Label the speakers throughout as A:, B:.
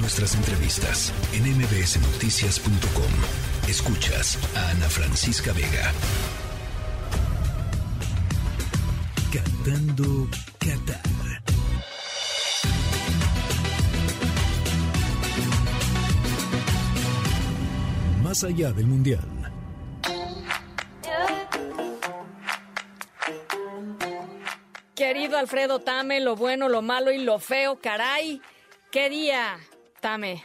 A: Nuestras entrevistas en mbsnoticias.com. Escuchas a Ana Francisca Vega. Cantando Qatar. Más allá del Mundial.
B: Querido Alfredo Tame, lo bueno, lo malo y lo feo, caray. ¿Qué día, Tame?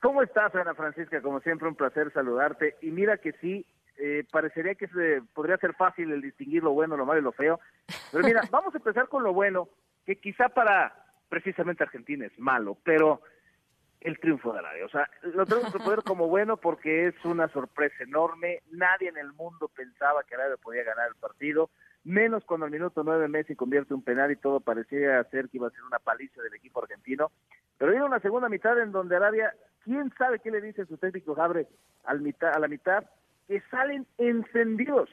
C: ¿Cómo estás, Ana Francisca? Como siempre, un placer saludarte. Y mira que sí, eh, parecería que se, podría ser fácil el distinguir lo bueno, lo malo y lo feo. Pero mira, vamos a empezar con lo bueno, que quizá para precisamente Argentina es malo, pero el triunfo de Arabia. O sea, lo tenemos que poner como bueno porque es una sorpresa enorme. Nadie en el mundo pensaba que Arabia podía ganar el partido, menos cuando al minuto nueve Messi convierte un penal y todo parecía ser que iba a ser una paliza del equipo argentino. Pero viene una segunda mitad en donde Arabia, quién sabe qué le dice su técnico Jabre al mitad, a la mitad, que salen encendidos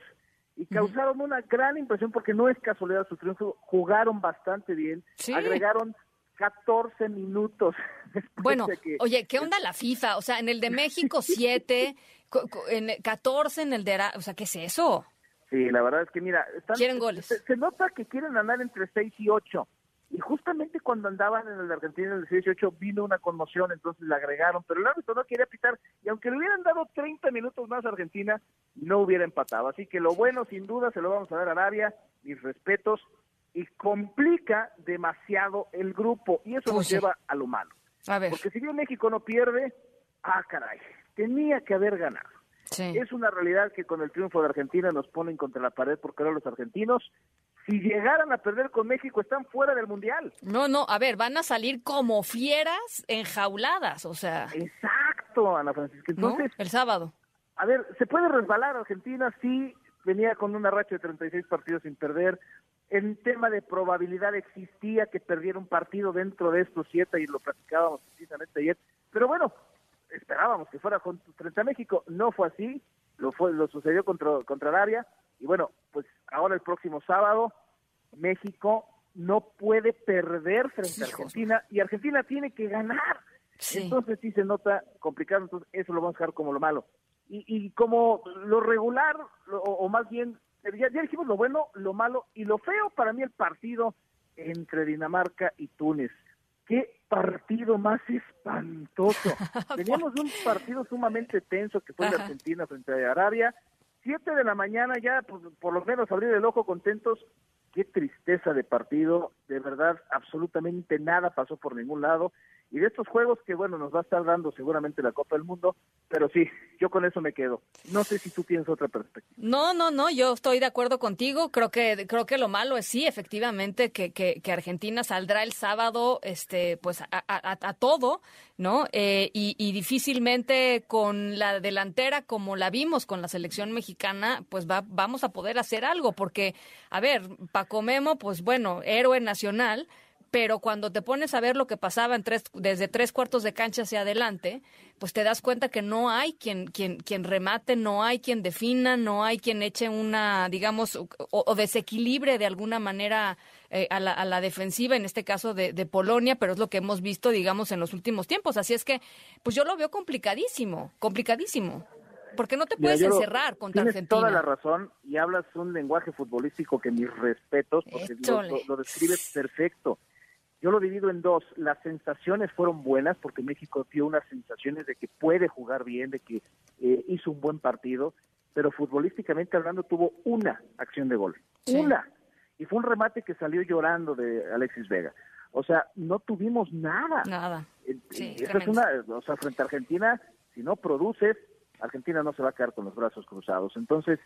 C: y causaron una gran impresión porque no es casualidad su triunfo, jugaron bastante bien,
B: Sí.
C: agregaron 14 minutos.
B: Bueno,
C: que-
B: oye, ¿qué onda la FIFA? O sea, en el de México 7, en el 14 en el de Ara- o sea, ¿qué es eso?
C: Sí, la verdad es que mira, están-
B: Quieren goles.
C: Se, se nota que quieren andar entre 6 y 8. Y justamente cuando andaban en el Argentina en el 6 y 8 vino una conmoción, entonces le agregaron, pero el árbitro no quería pitar y aunque le hubieran dado 30 minutos más a Argentina, no hubiera empatado. Así que lo bueno sin duda se lo vamos a dar a Arabia, mis respetos, y complica demasiado el grupo y eso
B: Pues
C: nos
B: sí.
C: lleva a lo malo.
B: A ver,
C: Porque si bien México no pierde, ah caray, tenía que haber ganado.
B: Sí.
C: Es una realidad que con el triunfo de Argentina nos ponen contra la pared porque ahora los argentinos, si llegaran a perder con México, están fuera del Mundial.
B: No, no, a ver, van a salir como fieras enjauladas, o sea,
C: Exacto, Ana Francisca.
B: ¿no?
C: Entonces,
B: El sábado.
C: a ver, ¿se puede resbalar Argentina? Sí, venía con una racha de 36 partidos sin perder. En tema de probabilidad existía que perdiera un partido dentro de estos siete y lo platicábamos precisamente ayer. Pero bueno, esperábamos que fuera frente a México. No fue así, lo fue, lo sucedió contra, contra Arabia. Y bueno, pues ahora el próximo sábado, México no puede perder frente a. Argentina y Argentina tiene que ganar.
B: Sí.
C: Entonces sí se nota complicado, entonces eso lo vamos a dejar como lo malo. Y, y como lo regular, lo- o, o más bien, ya, ya dijimos lo bueno, lo malo y lo feo para mí el partido entre Dinamarca y Túnez. Qué partido más espantoso. Teníamos un partido sumamente tenso que fue
B: Ajá.
C: Argentina frente a Arabia. Siete de la mañana ya, pues, por lo menos abrir el ojo contentos. Qué tristeza de partido, de verdad, absolutamente nada pasó por ningún lado. Y de estos juegos que, bueno, nos va a estar dando seguramente la Copa del Mundo, pero sí, yo con eso me quedo. No sé si tú tienes otra perspectiva.
B: No, no, no, yo estoy de acuerdo contigo. Creo que creo que lo malo es sí, efectivamente, que, que, que Argentina saldrá el sábado, este, pues a, a- a todo, ¿no? Eh, y, y difícilmente con la delantera como la vimos con la selección mexicana, pues va, vamos a poder hacer algo, porque, a ver, Paco Memo, pues bueno, héroe nacional. Pero cuando te pones a ver lo que pasaba en tres, desde tres cuartos de cancha hacia adelante, pues te das cuenta que no hay quien, quien, quien remate, no hay quien defina, no hay quien eche una, digamos, o, o desequilibre de alguna manera eh, a, la, a la defensiva, en este caso de, de Polonia, pero es lo que hemos visto, digamos, en los últimos tiempos. Así es que, pues yo lo veo complicadísimo, complicadísimo. Porque no te
C: Mira,
B: puedes
C: yo lo-
B: encerrar contra
C: tienes
B: Argentina.
C: toda la razón y hablas un lenguaje futbolístico que mis respetos, porque lo, lo- lo describes perfecto. Yo lo divido en dos. Las sensaciones fueron buenas porque México dio unas sensaciones de que puede jugar bien, de que eh, hizo un buen partido, pero futbolísticamente hablando tuvo una acción de gol.
B: Sí.
C: Una. Y fue un remate que salió llorando de Alexis Vega. O sea, no tuvimos nada.
B: Nada.
C: Eh,
B: Sí,
C: y esa es una, o sea, frente a Argentina, si no produces, Argentina no se va a quedar con los brazos cruzados. Entonces,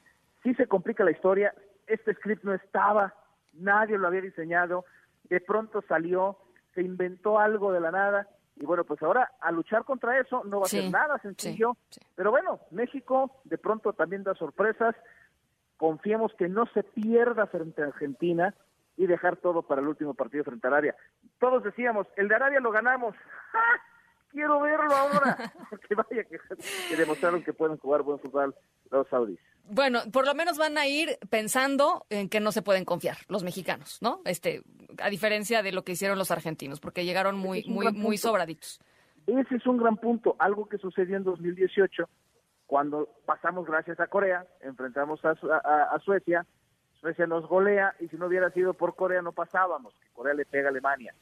C: sí se complica la historia. Este script no estaba, nadie lo había diseñado, de pronto salió, se inventó algo de la nada. Y bueno, pues ahora a luchar contra eso no va a
B: Sí,
C: ser nada sencillo.
B: sí, sí.
C: Pero bueno, México de pronto también da sorpresas. Confiemos que no se pierda frente a Argentina y dejar todo para el último partido frente a Arabia. Todos decíamos, el de Arabia lo ganamos. ¡Ja! Quiero verlo ahora. Porque vaya que, que demostraron que pueden jugar buen fútbol los saudíes.
B: Bueno, por lo menos van a ir pensando en que no se pueden confiar los mexicanos, ¿no? Este, a diferencia de lo que hicieron los argentinos, porque llegaron muy,
C: Es
B: muy, muy sobraditos.
C: Ese es un gran punto, algo que sucedió en 2018 cuando pasamos gracias a Corea, enfrentamos a, a, Suecia, Suecia nos golea y si no hubiera sido por Corea no pasábamos, que Corea le pega a Alemania.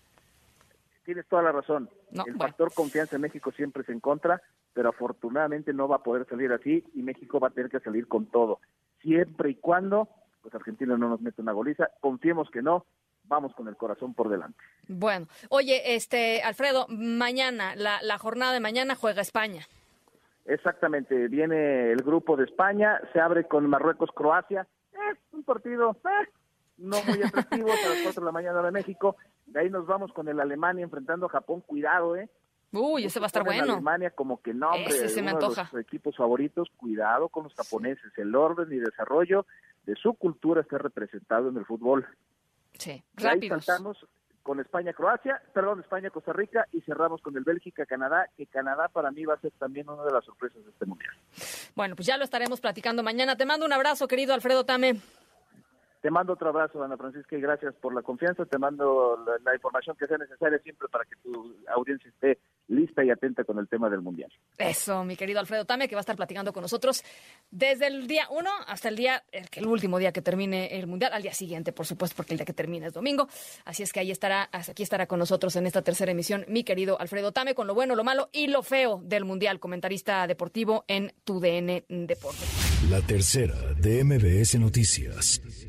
C: Tienes toda la razón. el factor confianza en México siempre es en contra, pero afortunadamente no va a poder salir así y México va a tener que salir con todo. Siempre y cuando pues Argentina no nos mete una goliza, confiemos que no, vamos con el corazón por delante.
B: Bueno, oye, este Alfredo, mañana, la, la jornada de mañana juega España.
C: Exactamente, viene el grupo de España, se abre con Marruecos-Croacia, es un partido eh, no muy atractivo, a las 4 de la mañana de México, de ahí nos vamos con el Alemania enfrentando a Japón, cuidado, ¿eh?
B: Uy, ese va a estar bueno.
C: Alemania como que no, hombre, ese uno de los equipos favoritos, cuidado con los japoneses, el orden y desarrollo de su cultura está representado en el fútbol.
B: Sí, rápidos.
C: Ahí con España-Croacia, perdón, España-Costa Rica y cerramos con el Bélgica-Canadá, que Canadá para mí va a ser también una de las sorpresas de este mundial.
B: Bueno, pues ya lo estaremos platicando mañana. Te mando un abrazo, querido Alfredo Tame.
C: Te mando otro abrazo, Ana Francisca, y gracias por la confianza. Te mando la, información que sea necesaria siempre para que tu audiencia esté lista y atenta con el tema del Mundial.
B: Eso, mi querido Alfredo Tame, que va a estar platicando con nosotros desde el día uno hasta el día, el, último día que termine el Mundial, al día siguiente, por supuesto, porque el día que termine es domingo. Así es que ahí estará, aquí estará con nosotros en esta tercera emisión, mi querido Alfredo Tame, con lo bueno, lo malo y lo feo del Mundial, comentarista deportivo en tu DN Deportes.
A: La tercera de MBS Noticias.